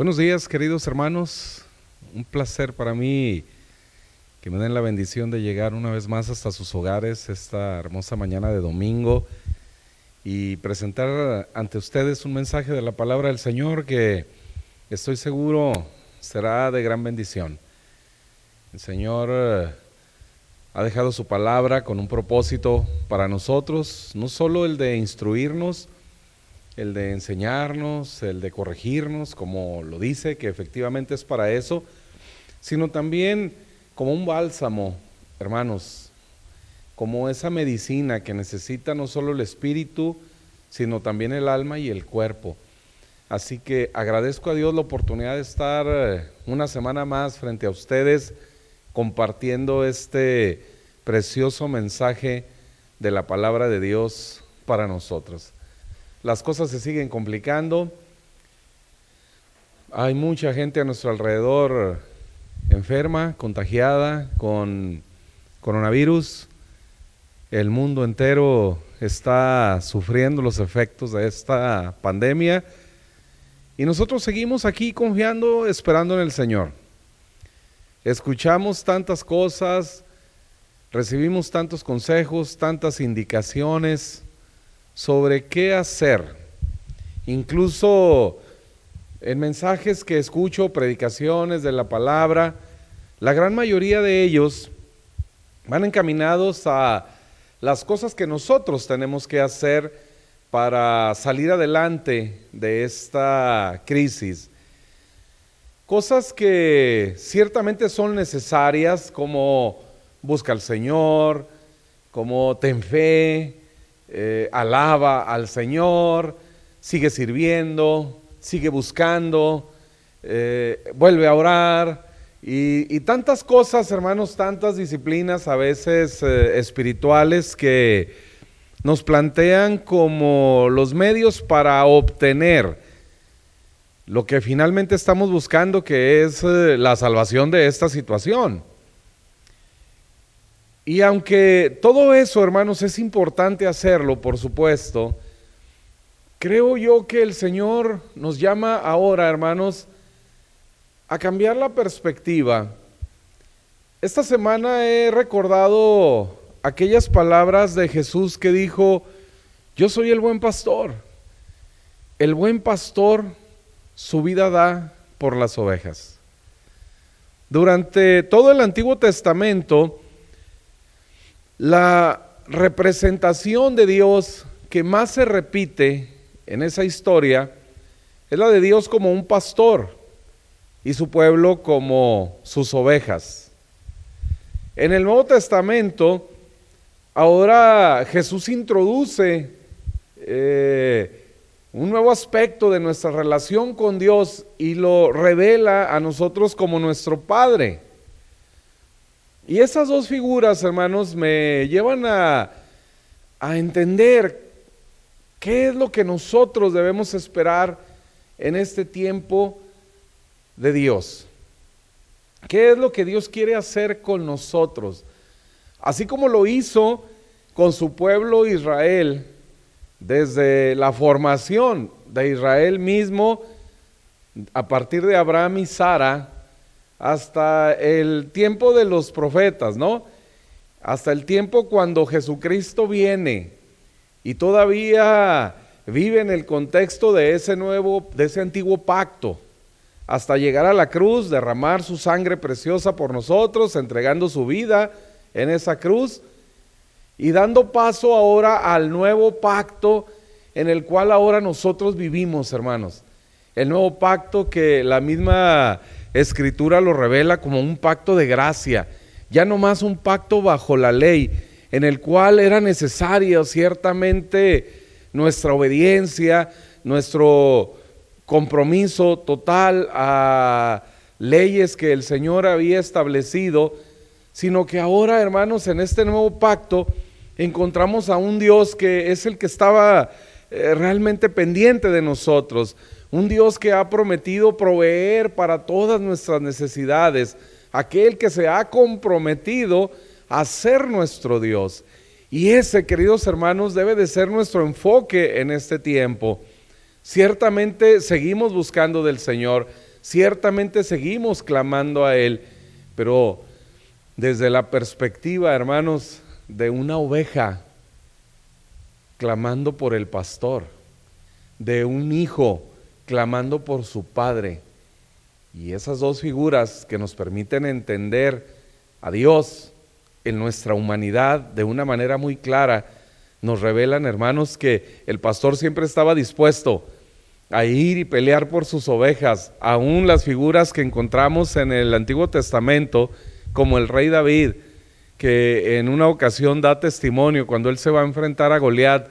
Buenos días, queridos hermanos. Un placer para mí que me den la bendición de llegar una vez más hasta sus hogares esta hermosa mañana de domingo y presentar ante ustedes un mensaje de la palabra del Señor que estoy seguro será de gran bendición. El Señor eh, ha dejado su palabra con un propósito para nosotros, no solo el de instruirnos, el de enseñarnos, el de corregirnos, como lo dice, que efectivamente es para eso, sino también como un bálsamo, hermanos, como esa medicina que necesita no solo el espíritu, sino también el alma y el cuerpo. Así que agradezco a Dios la oportunidad de estar eh, una semana más frente a ustedes compartiendo este precioso mensaje de la palabra de Dios para nosotros las cosas se siguen complicando. Hay mucha gente a nuestro alrededor enferma, contagiada con coronavirus. El mundo entero está sufriendo los efectos de esta pandemia y nosotros seguimos aquí confiando, esperando en el Señor. Escuchamos tantas cosas, recibimos tantos consejos, tantas indicaciones sobre qué hacer. Incluso en mensajes que escucho, predicaciones de la palabra, la gran mayoría de ellos van encaminados a las cosas que nosotros tenemos que hacer para salir adelante de esta crisis. Cosas que ciertamente son necesarias como busca al Señor, como ten fe, eh, alaba al Señor, sigue sirviendo, sigue buscando, eh, vuelve a orar. Y, tantas cosas, hermanos, tantas disciplinas a veces eh, espirituales que nos plantean como los medios para obtener lo que finalmente estamos buscando, que es la salvación de esta situación. Y aunque todo eso, hermanos, es importante hacerlo, por supuesto, creo yo que el Señor nos llama ahora, hermanos, a cambiar la perspectiva. Esta semana he recordado aquellas palabras de Jesús que dijo, yo soy el buen pastor. El buen pastor su vida da por las ovejas. Durante todo el Antiguo Testamento, la representación de Dios que más se repite en esa historia es la de Dios como un pastor y su pueblo como sus ovejas. En el Nuevo Testamento, ahora Jesús introduce eh, un nuevo aspecto de nuestra relación con Dios y lo revela a nosotros como nuestro Padre. Y esas dos figuras, hermanos, me llevan a, entender qué es lo que nosotros debemos esperar en este tiempo de Dios. ¿Qué es lo que Dios quiere hacer con nosotros? Así como lo hizo con su pueblo Israel desde la formación de Israel mismo, a partir de Abraham y Sara, hasta el tiempo de los profetas, ¿no? Hasta el tiempo cuando Jesucristo viene y todavía vive en el contexto de ese nuevo, de ese antiguo pacto, hasta llegar a la cruz, derramar su sangre preciosa por nosotros, entregando su vida en esa cruz y dando paso ahora al nuevo pacto en el cual ahora nosotros vivimos, hermanos. El nuevo pacto que la misma escritura lo revela como un pacto de gracia, ya no más un pacto bajo la ley, en el cual era necesaria ciertamente nuestra obediencia, nuestro compromiso total a leyes que el Señor había establecido, sino que ahora, hermanos, en este nuevo pacto encontramos a un Dios que es el que estaba eh, realmente pendiente de nosotros, un Dios que ha prometido proveer para todas nuestras necesidades, aquel que se ha comprometido a ser nuestro Dios. Y ese, queridos hermanos, debe de ser nuestro enfoque en este tiempo. Ciertamente seguimos buscando del Señor, ciertamente seguimos clamando a Él, pero desde la perspectiva, hermanos, de una oveja clamando por el pastor, de un hijo clamando por su padre. Y esas dos figuras que nos permiten entender a Dios en nuestra humanidad de una manera muy clara, nos revelan, hermanos, que el pastor siempre estaba dispuesto a ir y pelear por sus ovejas, aún las figuras que encontramos en el Antiguo Testamento, como el rey David, que en una ocasión da testimonio cuando él se va a enfrentar a Goliat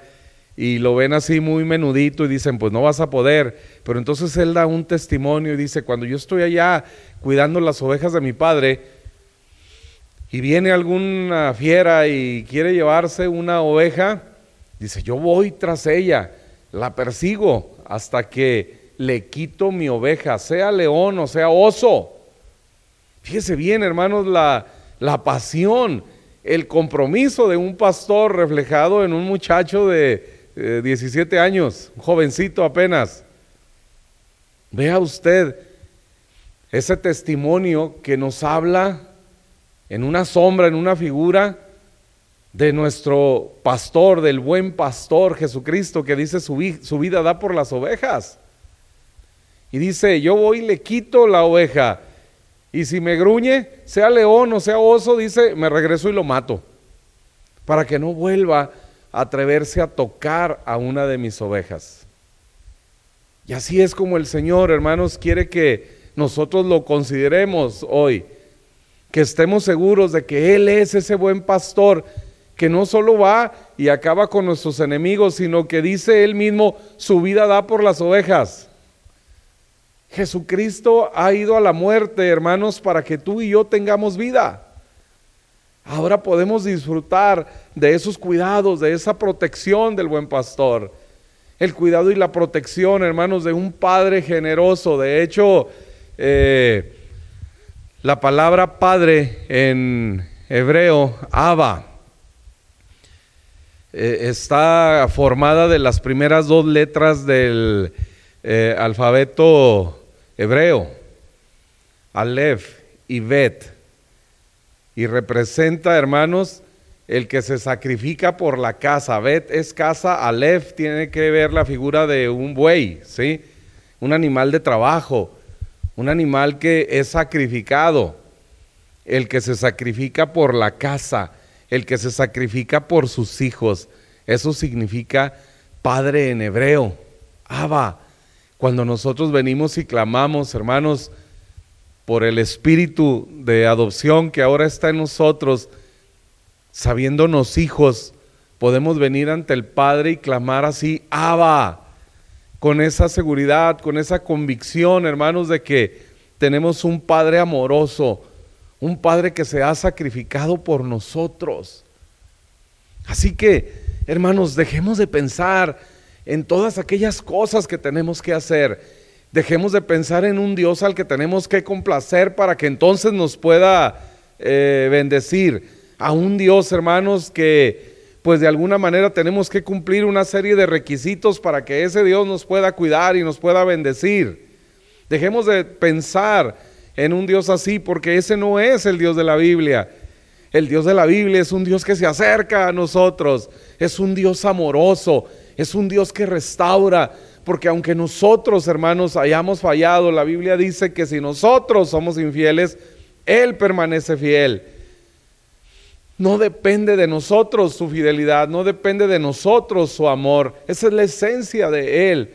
y lo ven así muy menudito y dicen, pues no vas a poder, pero entonces él da un testimonio y dice, cuando yo estoy allá cuidando las ovejas de mi padre y viene alguna fiera y quiere llevarse una oveja, dice, yo voy tras ella, la persigo hasta que le quito mi oveja, sea león o sea oso. Fíjese bien, hermanos, la, la pasión, el compromiso de un pastor reflejado en un muchacho de 17 años, un jovencito apenas. Vea usted ese testimonio que nos habla en una sombra, en una figura de nuestro pastor, del buen pastor Jesucristo, que dice su, su vida da por las ovejas. Y dice, yo voy y le quito la oveja y si me gruñe, sea león o sea oso, dice, me regreso y lo mato. Para que no vuelva atreverse a tocar a una de mis ovejas. Y así es como el Señor, hermanos, quiere que nosotros lo consideremos hoy. Que estemos seguros de que Él es ese buen pastor que no solo va y acaba con nuestros enemigos, sino que dice Él mismo, su vida da por las ovejas. Jesucristo ha ido a la muerte, hermanos, para que tú y yo tengamos vida. Ahora podemos disfrutar de esos cuidados, de esa protección del buen pastor. El cuidado y la protección, hermanos, de un padre generoso. De hecho, eh, la palabra padre en hebreo, Abba, eh, está formada de las primeras dos letras del eh, alfabeto hebreo, Aleph y Bet, y representa, hermanos, el que se sacrifica por la casa. Bet es casa, Aleph tiene que ver la figura de un buey, ¿sí? Un animal de trabajo, un animal que es sacrificado, el que se sacrifica por la casa, el que se sacrifica por sus hijos. Eso significa padre en hebreo, Abba. Cuando nosotros venimos y clamamos, hermanos, por el espíritu de adopción que ahora está en nosotros, sabiéndonos hijos, podemos venir ante el Padre y clamar así, Abba, con esa seguridad, con esa convicción, hermanos, de que tenemos un Padre amoroso, un Padre que se ha sacrificado por nosotros. Así que, hermanos, dejemos de pensar en todas aquellas cosas que tenemos que hacer. Dejemos de pensar en un Dios al que tenemos que complacer para que entonces nos pueda eh, bendecir. A un Dios, hermanos, que pues de alguna manera tenemos que cumplir una serie de requisitos para que ese Dios nos pueda cuidar y nos pueda bendecir. Dejemos de pensar en un Dios así porque ese no es el Dios de la Biblia. El Dios de la Biblia es un Dios que se acerca a nosotros, es un Dios amoroso, es un Dios que restaura, porque aunque nosotros, hermanos, hayamos fallado, la Biblia dice que si nosotros somos infieles, Él permanece fiel. No depende de nosotros su fidelidad, no depende de nosotros su amor. Esa es la esencia de Él.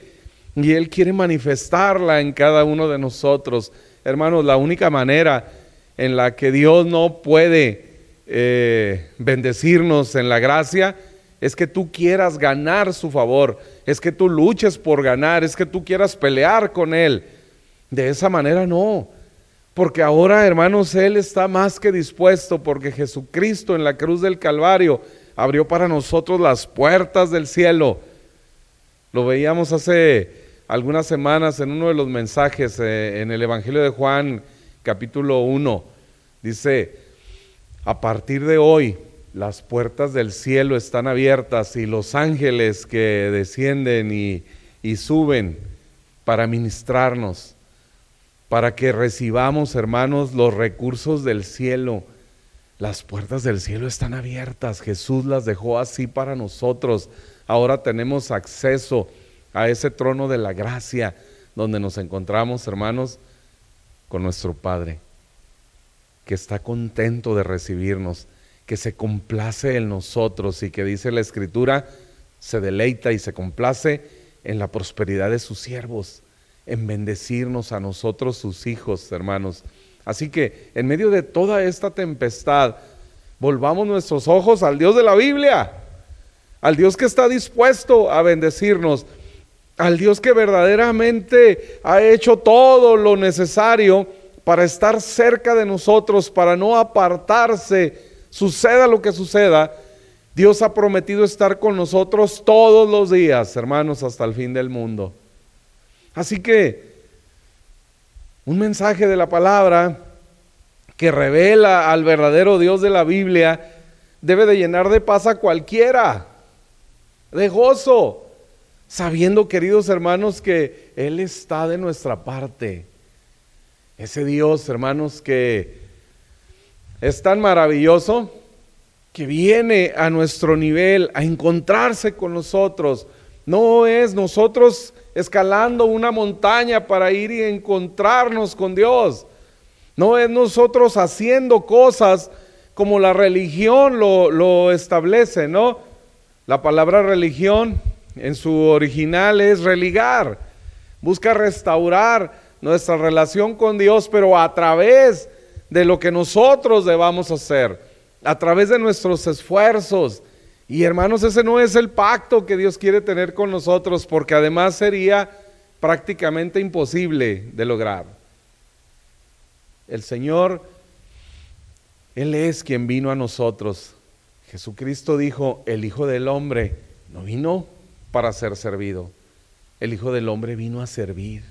Y Él quiere manifestarla en cada uno de nosotros. Hermanos, la única manera en la que Dios no puede eh, bendecirnos en la gracia es que tú quieras ganar su favor, es que tú luches por ganar, es que tú quieras pelear con Él. De esa manera no, porque ahora, hermanos, Él está más que dispuesto, porque Jesucristo en la cruz del Calvario abrió para nosotros las puertas del cielo. Lo veíamos hace algunas semanas en uno de los mensajes eh, en el Evangelio de Juan, capítulo 1. Dice, a partir de hoy, las puertas del cielo están abiertas y los ángeles que descienden y, suben para ministrarnos, para que recibamos, hermanos, los recursos del cielo. Las puertas del cielo están abiertas. Jesús las dejó así para nosotros. Ahora tenemos acceso a ese trono de la gracia donde nos encontramos, hermanos, con nuestro Padre, que está contento de recibirnos, que se complace en nosotros y que dice la Escritura, se deleita y se complace en la prosperidad de sus siervos en bendecirnos a nosotros, sus hijos, hermanos. Así que en medio de toda esta tempestad, volvamos nuestros ojos al Dios de la Biblia, al Dios que está dispuesto a bendecirnos, al Dios que verdaderamente ha hecho todo lo necesario para estar cerca de nosotros, para no apartarse, suceda lo que suceda. Dios ha prometido estar con nosotros todos los días, hermanos, hasta el fin del mundo. Así que un mensaje de la palabra que revela al verdadero Dios de la Biblia debe de llenar de paz a cualquiera, de gozo, sabiendo, queridos hermanos, que Él está de nuestra parte. Ese Dios, hermanos, que es tan maravilloso, que viene a nuestro nivel a encontrarse con nosotros. No es nosotros escalando una montaña para ir y encontrarnos con Dios. No es nosotros haciendo cosas como la religión lo, establece, ¿no? La palabra religión en su original es religar. Busca restaurar nuestra relación con Dios, pero a través de lo que nosotros debamos hacer, a través de nuestros esfuerzos, y hermanos, ese no es el pacto que Dios quiere tener con nosotros, porque además sería prácticamente imposible de lograr. El Señor, Él es quien vino a nosotros. Jesucristo dijo, el Hijo del Hombre no vino para ser servido, el Hijo del Hombre vino a servir.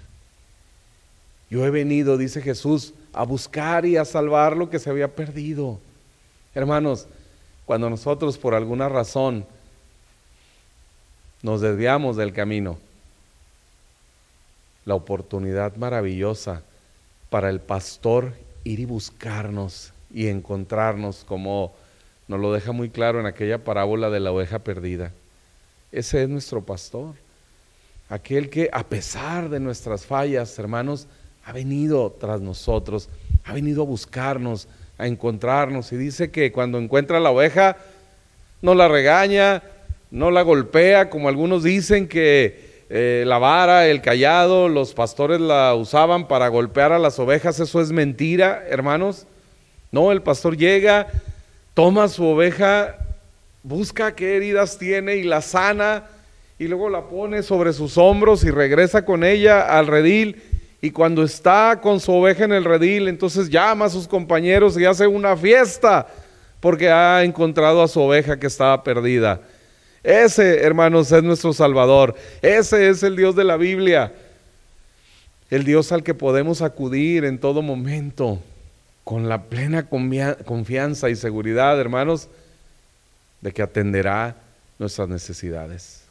Yo he venido, dice Jesús, a buscar y a salvar lo que se había perdido. Hermanos, cuando nosotros por alguna razón nos desviamos del camino. La oportunidad maravillosa para el pastor ir y buscarnos y encontrarnos como nos lo deja muy claro en aquella parábola de la oveja perdida. Ese es nuestro pastor. Aquel que a pesar de nuestras fallas, hermanos, ha venido tras nosotros, ha venido a buscarnos, a encontrarnos. Y dice que cuando encuentra la oveja, no la regaña, no la golpea, como algunos dicen que eh, la vara, el callado, los pastores la usaban para golpear a las ovejas. Eso es mentira, hermanos. No, el pastor llega, toma su oveja, busca qué heridas tiene y la sana y luego la pone sobre sus hombros y regresa con ella al redil y cuando está con su oveja en el redil, entonces llama a sus compañeros y hace una fiesta porque ha encontrado a su oveja que estaba perdida. Ese, hermanos, es nuestro Salvador. Ese es el Dios de la Biblia. El Dios al que podemos acudir en todo momento con la plena confianza y seguridad, hermanos, de que atenderá nuestras necesidades.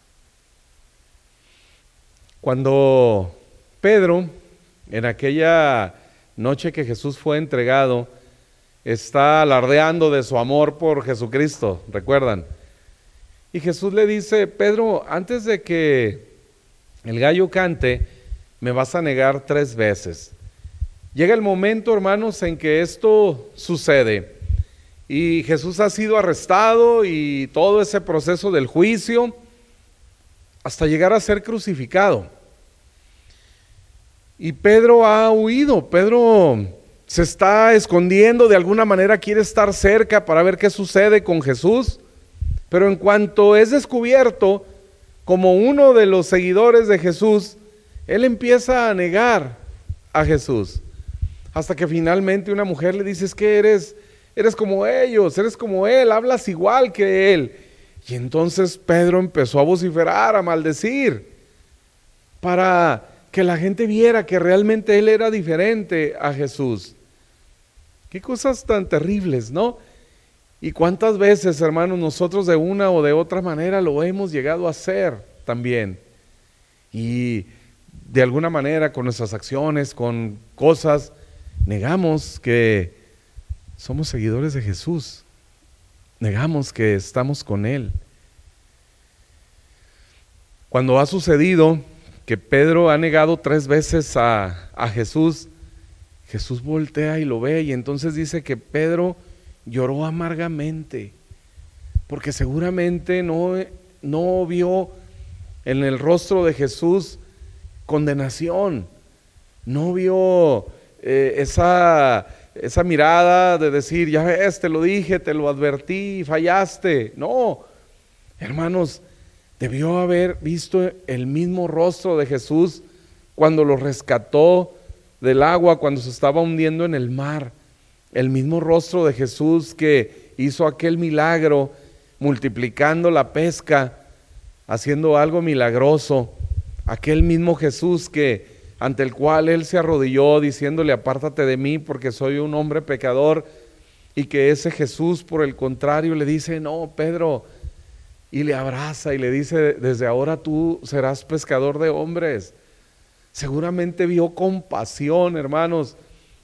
Cuando Pedro en aquella noche que Jesús fue entregado, está alardeando de su amor por Jesucristo, ¿recuerdan? Y Jesús le dice, Pedro, antes de que el gallo cante, me vas a negar tres veces. Llega el momento, hermanos, en que esto sucede. Y Jesús ha sido arrestado y todo ese proceso del juicio hasta llegar a ser crucificado. Y Pedro ha huido, Pedro se está escondiendo, de alguna manera quiere estar cerca para ver qué sucede con Jesús, pero en cuanto es descubierto como uno de los seguidores de Jesús, él empieza a negar a Jesús, hasta que finalmente una mujer le dice, es que eres, eres como ellos, eres como él, hablas igual que él. Y entonces Pedro empezó a vociferar, a maldecir, para que la gente viera que realmente él era diferente a Jesús. Qué cosas tan terribles, ¿no? Y cuántas veces, hermanos, nosotros de una o de otra manera lo hemos llegado a hacer también. Y de alguna manera con nuestras acciones, con cosas, negamos que somos seguidores de Jesús. Negamos que estamos con Él. Cuando ha sucedido que Pedro ha negado tres veces a, Jesús, Jesús voltea y lo ve y entonces dice que Pedro lloró amargamente, porque seguramente no, no vio en el rostro de Jesús condenación, no vio eh, esa, esa mirada de decir, ya ves, te lo dije, te lo advertí, fallaste. No, hermanos, debió haber visto el mismo rostro de Jesús cuando lo rescató del agua, cuando se estaba hundiendo en el mar. El mismo rostro de Jesús que hizo aquel milagro, multiplicando la pesca, haciendo algo milagroso. Aquel mismo Jesús que ante el cual él se arrodilló diciéndole, apártate de mí porque soy un hombre pecador, y que ese Jesús, por el contrario, le dice, no, Pedro, y le abraza y le dice, desde ahora tú serás pescador de hombres. Seguramente vio compasión, hermanos,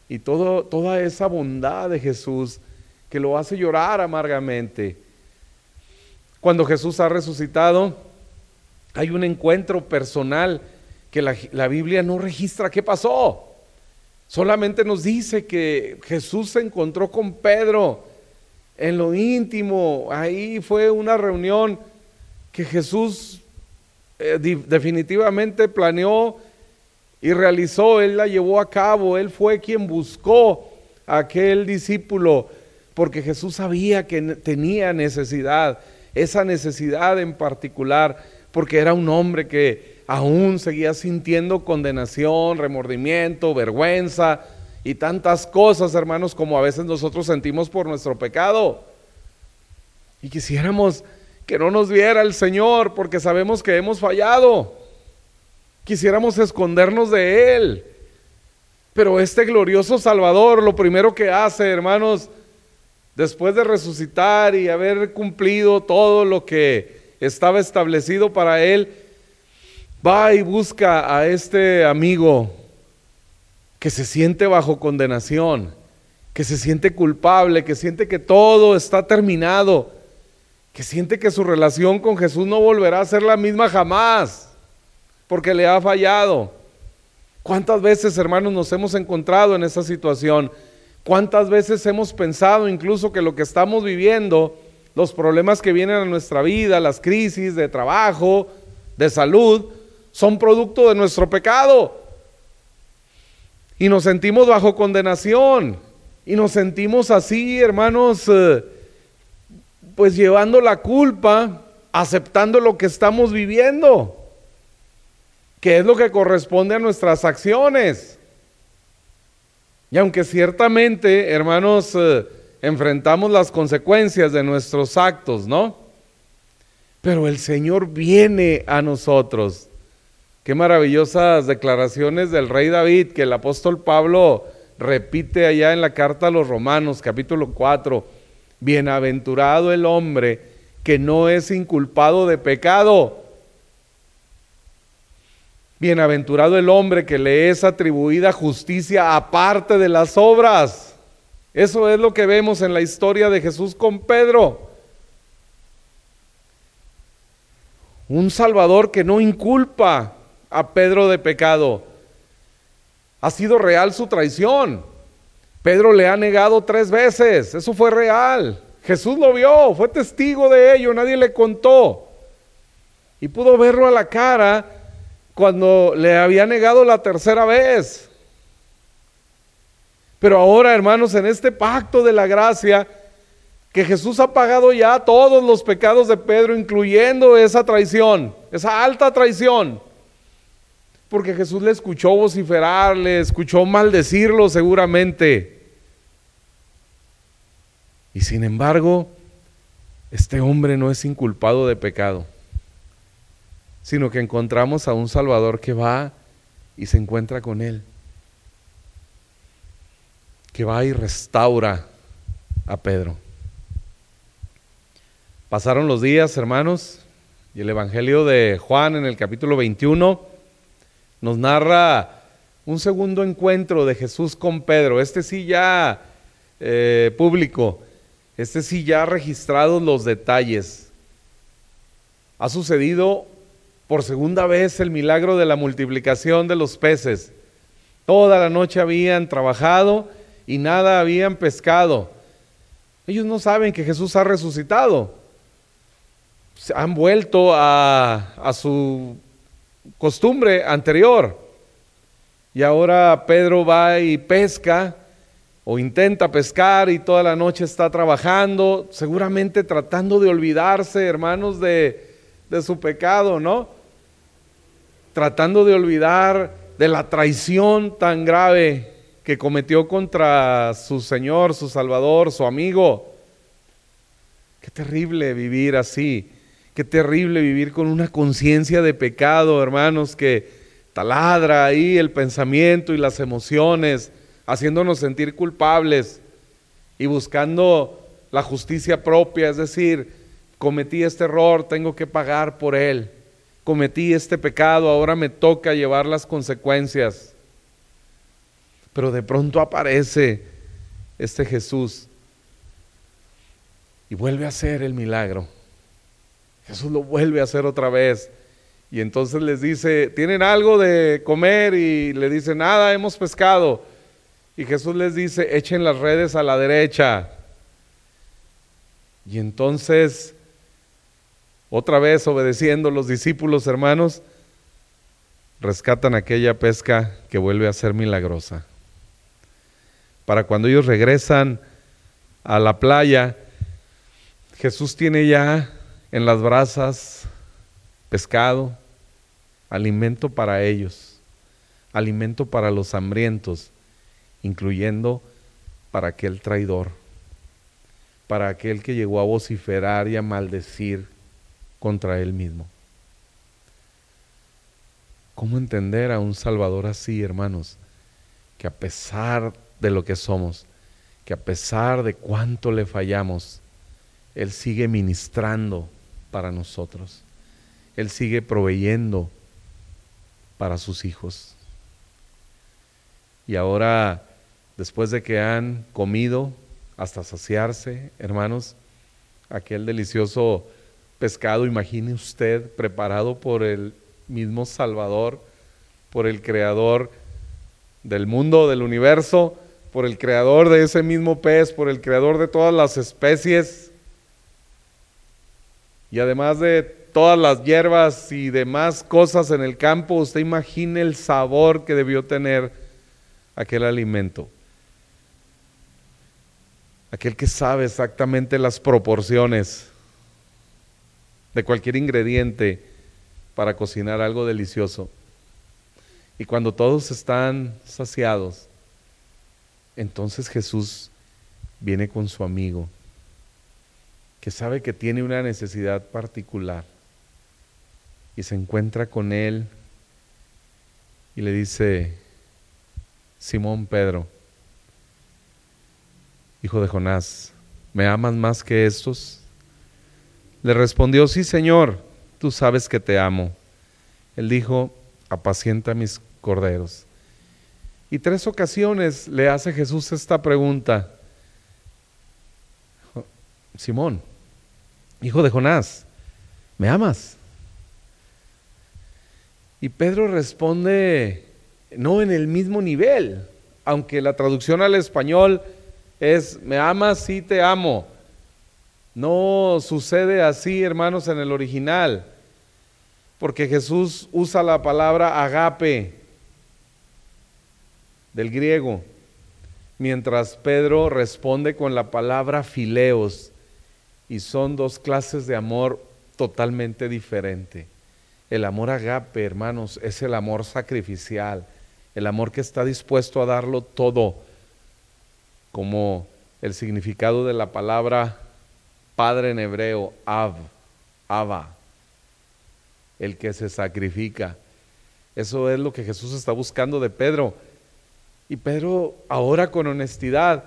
y toda esa bondad de Jesús que lo hace llorar amargamente. Cuando Jesús ha resucitado, hay un encuentro personal que la, la, Biblia no registra qué pasó. Solamente nos dice que Jesús se encontró con Pedro en lo íntimo. Ahí fue una reunión que Jesús eh, definitivamente planeó y realizó, Él la llevó a cabo, Él fue quien buscó a aquel discípulo, porque Jesús sabía que tenía necesidad, esa necesidad en particular, porque era un hombre que aún seguía sintiendo condenación, remordimiento, vergüenza y tantas cosas, hermanos, como a veces nosotros sentimos por nuestro pecado. Y quisiéramos que no nos viera el Señor porque sabemos que hemos fallado quisiéramos escondernos de Él. Pero este glorioso Salvador, lo primero que hace, hermanos, después de resucitar y haber cumplido todo lo que estaba establecido para Él, va y busca a este amigo que se siente bajo condenación, que se siente culpable, que siente que todo está terminado, que siente que su relación con Jesús no volverá a ser la misma jamás porque le ha fallado. ¿Cuántas veces, hermanos, nos hemos encontrado en esa situación? ¿Cuántas veces hemos pensado incluso que lo que estamos viviendo, los problemas que vienen a nuestra vida, las crisis de trabajo, de salud, son producto de nuestro pecado? Y nos sentimos bajo condenación. Y nos sentimos así, hermanos, eh, pues llevando la culpa, aceptando lo que estamos viviendo que es lo que corresponde a nuestras acciones. Y aunque ciertamente, hermanos, eh, enfrentamos las consecuencias de nuestros actos, ¿no? Pero el Señor viene a nosotros. Qué maravillosas declaraciones del rey David que el apóstol Pablo repite allá en la carta a los Romanos, capítulo 4. Bienaventurado el hombre que no es inculpado de pecado Bienaventurado el hombre que le es atribuida justicia aparte de las obras. Eso es lo que vemos en la historia de Jesús con Pedro. Un Salvador que no inculpa a Pedro de pecado. Ha sido real su traición. Pedro le ha negado tres veces. Eso fue real. Jesús lo vio, fue testigo de ello, nadie le contó. Y pudo verlo a la cara cuando le había negado la tercera vez. Pero ahora, hermanos, en este pacto de la gracia, que Jesús ha pagado ya todos los pecados de Pedro, incluyendo esa traición, esa alta traición. Porque Jesús le escuchó vociferar, le escuchó maldecirlo seguramente. Y sin embargo, este hombre no es inculpado de pecado sino que encontramos a un Salvador que va y se encuentra con Él, que va y restaura a Pedro. Pasaron los días, hermanos, y el Evangelio de Juan en el capítulo 21 nos narra un segundo encuentro de Jesús con Pedro, este sí ya eh, público, este sí ya registrados los detalles. Ha sucedido por segunda vez el milagro de la multiplicación de los peces. Toda la noche habían trabajado y nada habían pescado. Ellos no saben que Jesús ha resucitado. Se han vuelto a, a su costumbre anterior. Y ahora Pedro va y pesca o intenta pescar y toda la noche está trabajando, seguramente tratando de olvidarse, hermanos, de, de su pecado, ¿no? Tratando de olvidar de la traición tan grave que cometió contra su Señor, su Salvador, su amigo. Qué terrible vivir así. Qué terrible vivir con una conciencia de pecado, hermanos, que taladra ahí el pensamiento y las emociones, haciéndonos sentir culpables y buscando la justicia propia, es decir, cometí este error, tengo que pagar por él, cometí este pecado, ahora me toca llevar las consecuencias. Pero de pronto aparece este Jesús y vuelve a hacer el milagro. Jesús lo vuelve a hacer otra vez. Y entonces les dice, ¿tienen algo de comer? Y le dice, nada, hemos pescado. Y Jesús les dice, echen las redes a la derecha. Y entonces, otra vez obedeciendo los discípulos hermanos, rescatan aquella pesca que vuelve a ser milagrosa. Para cuando ellos regresan a la playa, Jesús tiene ya en las brasas pescado, alimento para ellos, alimento para los hambrientos incluyendo para aquel traidor, para aquel que llegó a vociferar y a maldecir contra él mismo. ¿Cómo entender a un Salvador así, hermanos? Que a pesar de lo que somos, que a pesar de cuánto le fallamos, Él sigue ministrando para nosotros. Él sigue proveyendo para sus hijos. Y ahora después de que han comido hasta saciarse, hermanos, aquel delicioso pescado, imagine usted, preparado por el mismo Salvador, por el Creador del mundo, del universo, por el Creador de ese mismo pez, por el Creador de todas las especies, y además de todas las hierbas y demás cosas en el campo, usted imagine el sabor que debió tener aquel alimento aquel que sabe exactamente las proporciones de cualquier ingrediente para cocinar algo delicioso. Y cuando todos están saciados, entonces Jesús viene con su amigo, sabe que tiene una necesidad particular, y se encuentra con él y le dice, Simón Pedro, hijo de Jonás, ¿me amas más que estos? Le respondió, sí, Señor, tú sabes que te amo. Él dijo, apacienta mis corderos. Y tres ocasiones le hace Jesús esta pregunta. Simón, hijo de Jonás, ¿me amas? Y Pedro responde, no en el mismo nivel, aunque la traducción al español es, me amas, sí te amo. No sucede así, hermanos, en el original, porque Jesús usa la palabra agape del griego, mientras Pedro responde con la palabra fileos, y son dos clases de amor totalmente diferentes. El amor agape, hermanos, es el amor sacrificial, el amor que está dispuesto a darlo todo como el significado de la palabra padre en hebreo, Av, Ava, el que se sacrifica. Eso es lo que Jesús está buscando de Pedro. Y Pedro ahora con honestidad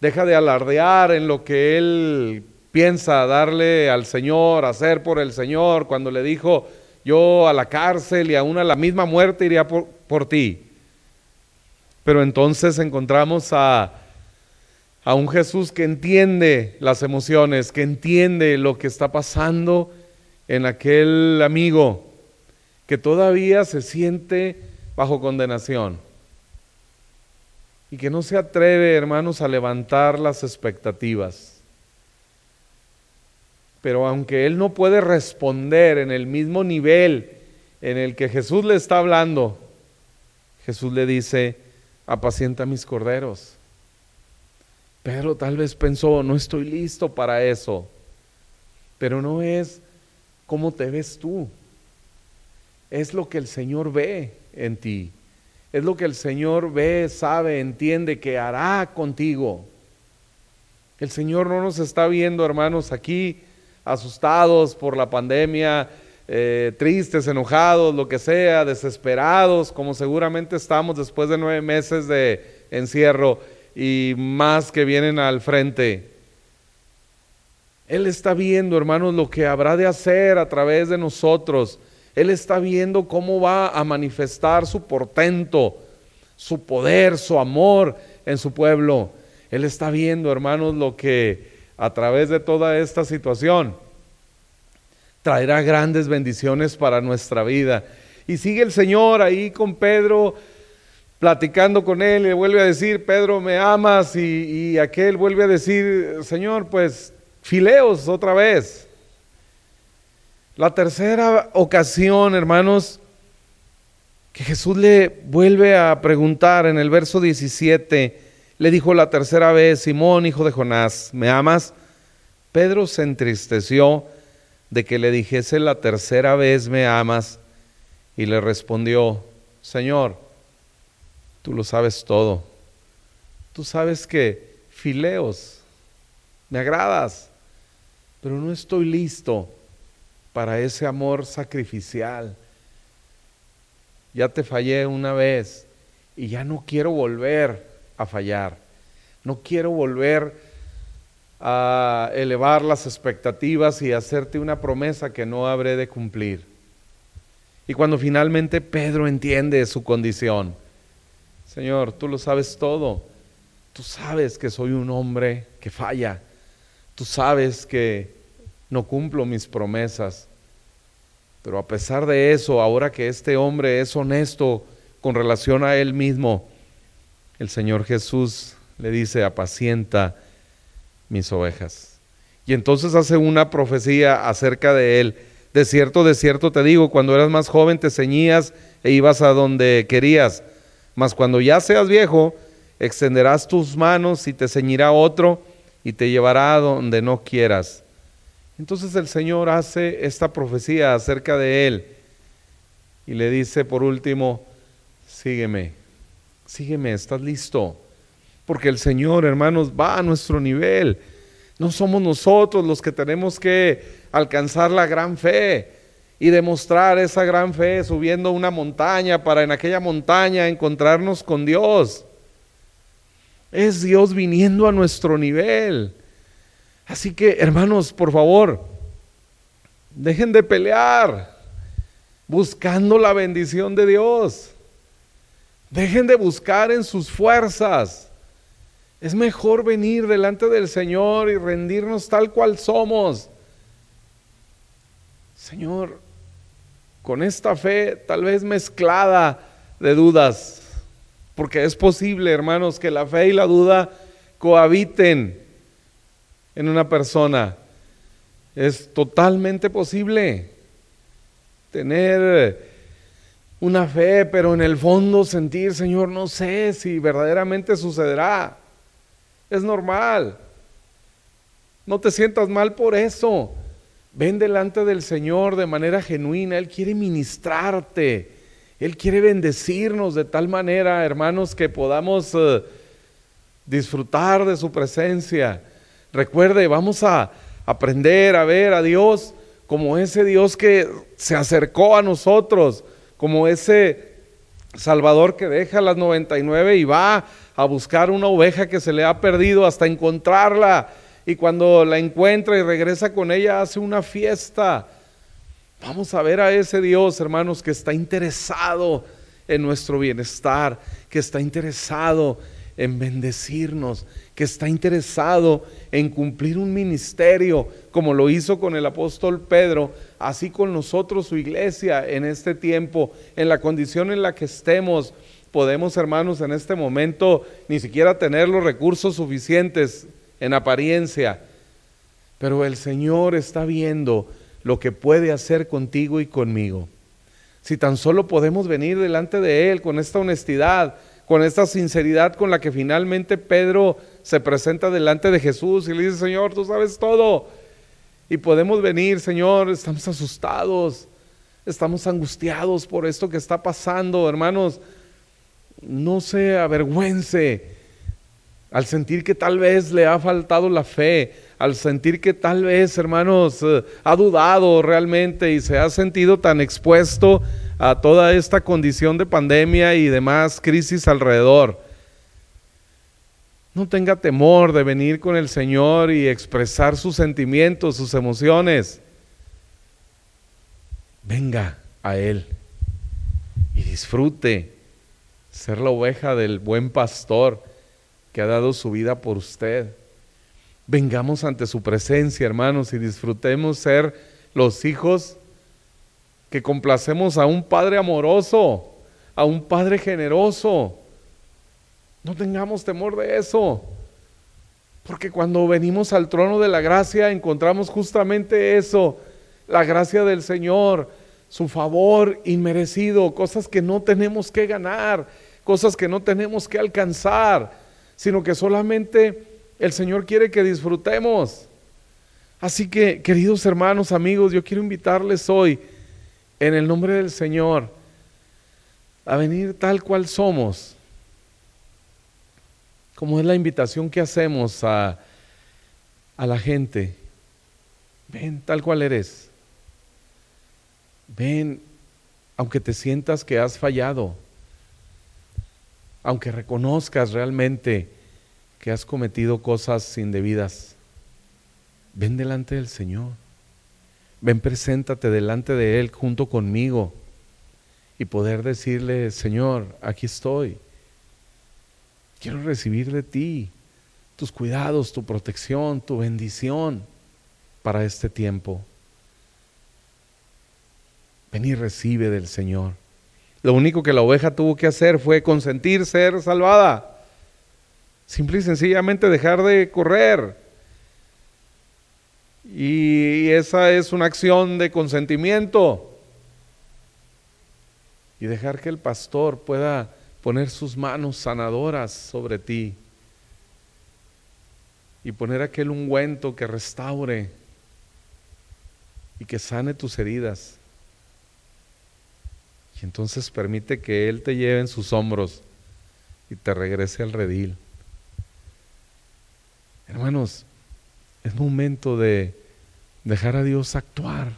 deja de alardear en lo que él piensa darle al Señor, hacer por el Señor, cuando le dijo, yo a la cárcel y aún a la misma muerte iría por, por ti. Pero entonces encontramos a, a un Jesús que entiende las emociones, que entiende lo que está pasando en aquel amigo que todavía se siente bajo condenación y que no se atreve, hermanos, a levantar las expectativas. Pero aunque él no puede responder en el mismo nivel en el que Jesús le está hablando, Jesús le dice, apacienta mis corderos. Pedro tal vez pensó, no estoy listo para eso, pero no es cómo te ves tú, es lo que el Señor ve en ti, es lo que el Señor ve, sabe, entiende que hará contigo. El Señor no nos está viendo, hermanos, aquí asustados por la pandemia, eh, tristes, enojados, lo que sea, desesperados, como seguramente estamos después de nueve meses de encierro y más que vienen al frente. Él está viendo, hermanos, lo que habrá de hacer a través de nosotros. Él está viendo cómo va a manifestar su portento, su poder, su amor en su pueblo. Él está viendo, hermanos, lo que a través de toda esta situación traerá grandes bendiciones para nuestra vida. Y sigue el Señor ahí con Pedro, platicando con él, y le vuelve a decir, Pedro, me amas, y, y aquel vuelve a decir, Señor, pues fileos otra vez. La tercera ocasión, hermanos, que Jesús le vuelve a preguntar en el verso 17, le dijo la tercera vez, Simón, hijo de Jonás, ¿me amas? Pedro se entristeció de que le dijese la tercera vez me amas y le respondió, Señor, tú lo sabes todo. Tú sabes que fileos, me agradas, pero no estoy listo para ese amor sacrificial. Ya te fallé una vez y ya no quiero volver a fallar. No quiero volver a elevar las expectativas y hacerte una promesa que no habré de cumplir. Y cuando finalmente Pedro entiende su condición, Señor, tú lo sabes todo, tú sabes que soy un hombre que falla, tú sabes que no cumplo mis promesas, pero a pesar de eso, ahora que este hombre es honesto con relación a él mismo, el Señor Jesús le dice, apacienta mis ovejas. Y entonces hace una profecía acerca de él. De cierto, de cierto te digo, cuando eras más joven te ceñías e ibas a donde querías, mas cuando ya seas viejo, extenderás tus manos y te ceñirá otro y te llevará a donde no quieras. Entonces el Señor hace esta profecía acerca de él y le dice por último, sígueme, sígueme, estás listo porque el Señor, hermanos, va a nuestro nivel. No somos nosotros los que tenemos que alcanzar la gran fe y demostrar esa gran fe subiendo una montaña para en aquella montaña encontrarnos con Dios. Es Dios viniendo a nuestro nivel. Así que, hermanos, por favor, dejen de pelear buscando la bendición de Dios. Dejen de buscar en sus fuerzas. Es mejor venir delante del Señor y rendirnos tal cual somos. Señor, con esta fe tal vez mezclada de dudas, porque es posible, hermanos, que la fe y la duda cohabiten en una persona. Es totalmente posible tener una fe, pero en el fondo sentir, Señor, no sé si verdaderamente sucederá. Es normal. No te sientas mal por eso. Ven delante del Señor de manera genuina. Él quiere ministrarte. Él quiere bendecirnos de tal manera, hermanos, que podamos eh, disfrutar de su presencia. Recuerde, vamos a aprender a ver a Dios como ese Dios que se acercó a nosotros, como ese Salvador que deja las 99 y va a buscar una oveja que se le ha perdido hasta encontrarla. Y cuando la encuentra y regresa con ella, hace una fiesta. Vamos a ver a ese Dios, hermanos, que está interesado en nuestro bienestar, que está interesado en bendecirnos, que está interesado en cumplir un ministerio, como lo hizo con el apóstol Pedro, así con nosotros, su iglesia, en este tiempo, en la condición en la que estemos. Podemos, hermanos, en este momento ni siquiera tener los recursos suficientes en apariencia, pero el Señor está viendo lo que puede hacer contigo y conmigo. Si tan solo podemos venir delante de Él con esta honestidad, con esta sinceridad con la que finalmente Pedro se presenta delante de Jesús y le dice, Señor, tú sabes todo. Y podemos venir, Señor, estamos asustados, estamos angustiados por esto que está pasando, hermanos. No se avergüence al sentir que tal vez le ha faltado la fe, al sentir que tal vez, hermanos, eh, ha dudado realmente y se ha sentido tan expuesto a toda esta condición de pandemia y demás crisis alrededor. No tenga temor de venir con el Señor y expresar sus sentimientos, sus emociones. Venga a Él y disfrute ser la oveja del buen pastor que ha dado su vida por usted. Vengamos ante su presencia, hermanos, y disfrutemos ser los hijos que complacemos a un Padre amoroso, a un Padre generoso. No tengamos temor de eso, porque cuando venimos al trono de la gracia encontramos justamente eso, la gracia del Señor, su favor inmerecido, cosas que no tenemos que ganar, cosas que no tenemos que alcanzar sino que solamente el Señor quiere que disfrutemos. Así que, queridos hermanos, amigos, yo quiero invitarles hoy, en el nombre del Señor, a venir tal cual somos, como es la invitación que hacemos a, a la gente. Ven tal cual eres. Ven, aunque te sientas que has fallado aunque reconozcas realmente que has cometido cosas indebidas, ven delante del Señor. Ven, preséntate delante de Él junto conmigo y poder decirle, Señor, aquí estoy. Quiero recibir de ti tus cuidados, tu protección, tu bendición para este tiempo. Ven y recibe del Señor. Lo único que la oveja tuvo que hacer fue consentir ser salvada. Simple y sencillamente dejar de correr. Y esa es una acción de consentimiento. Y dejar que el pastor pueda poner sus manos sanadoras sobre ti. Y poner aquel ungüento que restaure y que sane tus heridas. Y entonces permite que Él te lleve en sus hombros y te regrese al redil. Hermanos, es momento de dejar a Dios actuar.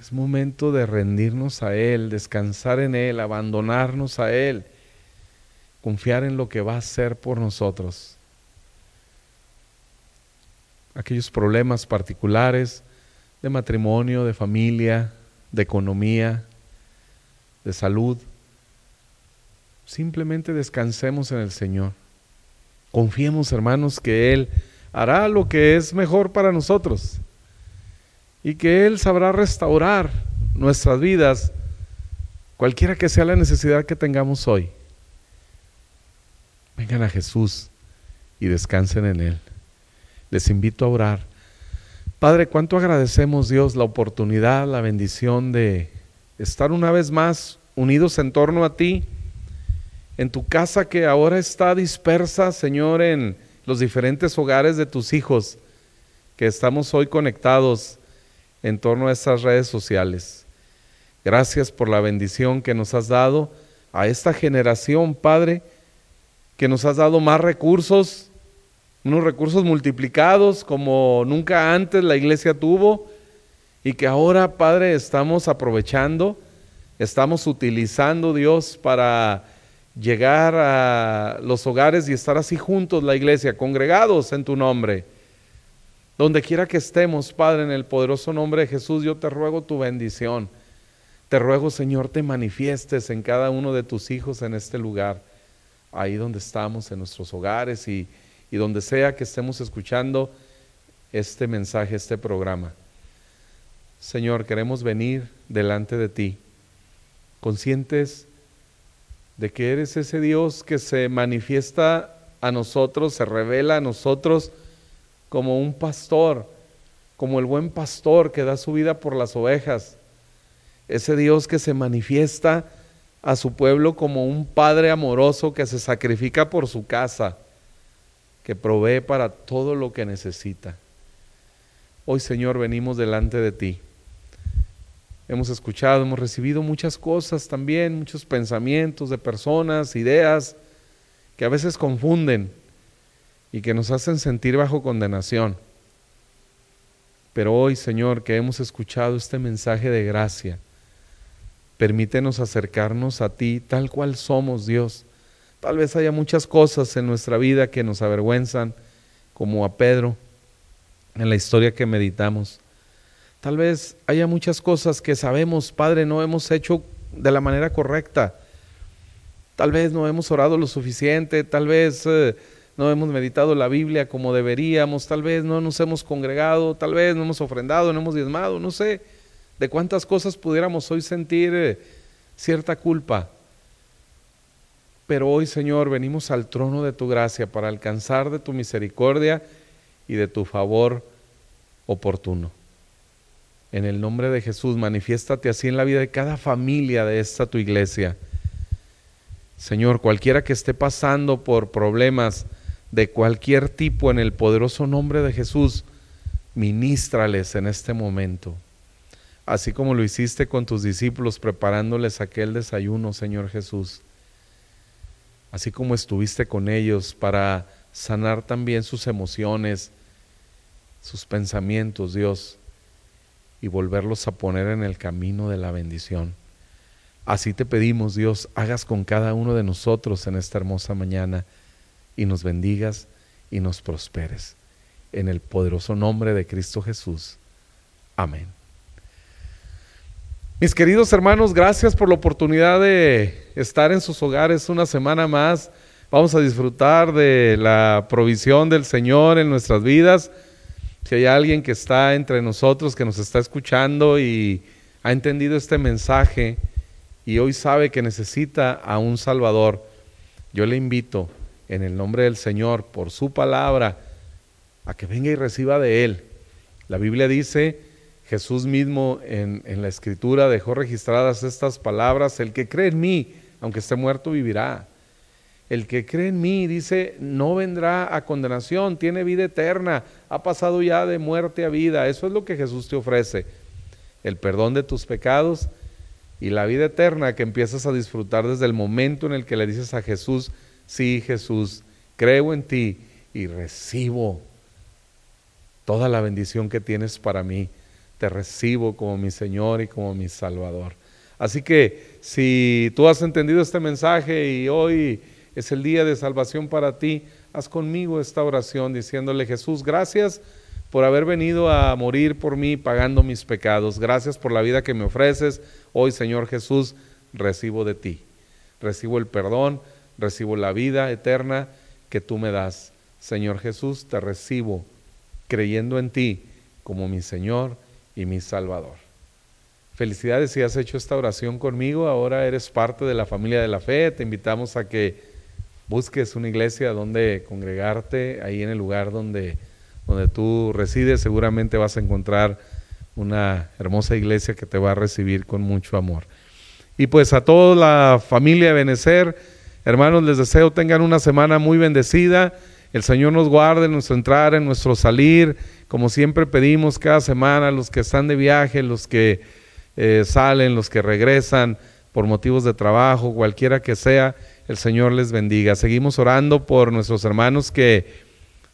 Es momento de rendirnos a Él, descansar en Él, abandonarnos a Él, confiar en lo que va a hacer por nosotros. Aquellos problemas particulares de matrimonio, de familia, de economía, de salud. Simplemente descansemos en el Señor. Confiemos, hermanos, que Él hará lo que es mejor para nosotros y que Él sabrá restaurar nuestras vidas, cualquiera que sea la necesidad que tengamos hoy. Vengan a Jesús y descansen en Él. Les invito a orar. Padre, cuánto agradecemos Dios la oportunidad, la bendición de estar una vez más unidos en torno a ti, en tu casa que ahora está dispersa, Señor, en los diferentes hogares de tus hijos, que estamos hoy conectados en torno a estas redes sociales. Gracias por la bendición que nos has dado a esta generación, Padre, que nos has dado más recursos, unos recursos multiplicados como nunca antes la iglesia tuvo y que ahora, Padre, estamos aprovechando, estamos utilizando, Dios, para llegar a los hogares y estar así juntos la iglesia, congregados en tu nombre. Donde quiera que estemos, Padre, en el poderoso nombre de Jesús, yo te ruego tu bendición. Te ruego, Señor, te manifiestes en cada uno de tus hijos en este lugar, ahí donde estamos, en nuestros hogares y, y donde sea que estemos escuchando este mensaje, este programa. Señor, queremos venir delante de ti, conscientes de que eres ese Dios que se manifiesta a nosotros, se revela a nosotros como un pastor, como el buen pastor que da su vida por las ovejas, ese Dios que se manifiesta a su pueblo como un padre amoroso que se sacrifica por su casa, que provee para todo lo que necesita. Hoy, Señor, venimos delante de ti. Hemos escuchado, hemos recibido muchas cosas también, muchos pensamientos de personas, ideas que a veces confunden y que nos hacen sentir bajo condenación. Pero hoy, Señor, que hemos escuchado este mensaje de gracia, permítenos acercarnos a ti tal cual somos, Dios. Tal vez haya muchas cosas en nuestra vida que nos avergüenzan, como a Pedro, en la historia que meditamos. Tal vez haya muchas cosas que sabemos, Padre, no hemos hecho de la manera correcta. Tal vez no hemos orado lo suficiente, tal vez eh, no hemos meditado la Biblia como deberíamos, tal vez no nos hemos congregado, tal vez no hemos ofrendado, no hemos diezmado, no sé de cuántas cosas pudiéramos hoy sentir eh, cierta culpa. Pero hoy, Señor, venimos al trono de tu gracia para alcanzar de tu misericordia y de tu favor oportuno. En el nombre de Jesús, manifiéstate así en la vida de cada familia de esta tu iglesia. Señor, cualquiera que esté pasando por problemas de cualquier tipo en el poderoso nombre de Jesús, ministrales en este momento. Así como lo hiciste con tus discípulos preparándoles aquel desayuno, Señor Jesús. Así como estuviste con ellos para sanar también sus emociones, sus pensamientos, Dios y volverlos a poner en el camino de la bendición. Así te pedimos, Dios, hagas con cada uno de nosotros en esta hermosa mañana y nos bendigas y nos prosperes. En el poderoso nombre de Cristo Jesús. Amén. Mis queridos hermanos, gracias por la oportunidad de estar en sus hogares una semana más. Vamos a disfrutar de la provisión del Señor en nuestras vidas. Si hay alguien que está entre nosotros, que nos está escuchando y ha entendido este mensaje y hoy sabe que necesita a un Salvador, yo le invito en el nombre del Señor, por su palabra, a que venga y reciba de Él. La Biblia dice, Jesús mismo en, en la escritura dejó registradas estas palabras, el que cree en mí, aunque esté muerto, vivirá. El que cree en mí, dice, no vendrá a condenación, tiene vida eterna, ha pasado ya de muerte a vida. Eso es lo que Jesús te ofrece. El perdón de tus pecados y la vida eterna que empiezas a disfrutar desde el momento en el que le dices a Jesús, sí Jesús, creo en ti y recibo toda la bendición que tienes para mí. Te recibo como mi Señor y como mi Salvador. Así que si tú has entendido este mensaje y hoy es el día de salvación para ti, haz conmigo esta oración diciéndole, Jesús, gracias por haber venido a morir por mí pagando mis pecados. Gracias por la vida que me ofreces. Hoy, Señor Jesús, recibo de ti. Recibo el perdón, recibo la vida eterna que tú me das. Señor Jesús, te recibo creyendo en ti como mi Señor y mi Salvador. Felicidades si has hecho esta oración conmigo. Ahora eres parte de la familia de la fe. Te invitamos a que busques una iglesia donde congregarte, ahí en el lugar donde, donde tú resides, seguramente vas a encontrar una hermosa iglesia que te va a recibir con mucho amor. Y pues a toda la familia de Benecer, hermanos, les deseo tengan una semana muy bendecida. El Señor nos guarde en nuestro entrar, en nuestro salir. Como siempre pedimos cada semana, los que están de viaje, los que eh, salen, los que regresan por motivos de trabajo, cualquiera que sea, el Señor les bendiga. Seguimos orando por nuestros hermanos que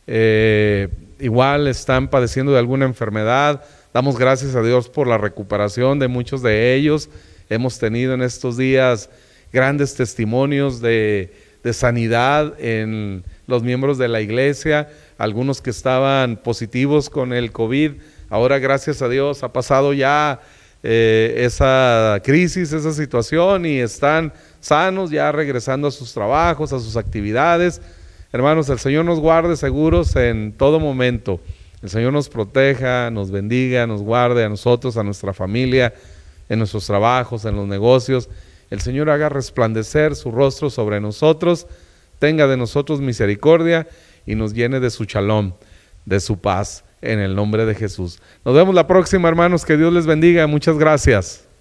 eh, igual están padeciendo de alguna enfermedad. Damos gracias a Dios por la recuperación de muchos de ellos. Hemos tenido en estos días grandes testimonios de, sanidad en los miembros de la iglesia. algunos que estaban positivos con el COVID, ahora gracias a Dios ha pasado ya eh, esa crisis, esa situación y están sanos ya regresando a sus trabajos, a sus actividades. Hermanos, el Señor nos guarde seguros en todo momento. El Señor nos proteja, nos bendiga, nos guarde a nosotros, a nuestra familia, en nuestros trabajos, en los negocios. El Señor haga resplandecer su rostro sobre nosotros, tenga de nosotros misericordia y nos llene de su chalón, de su paz, en el nombre de Jesús. Nos vemos la próxima, hermanos. Que Dios les bendiga. Muchas gracias.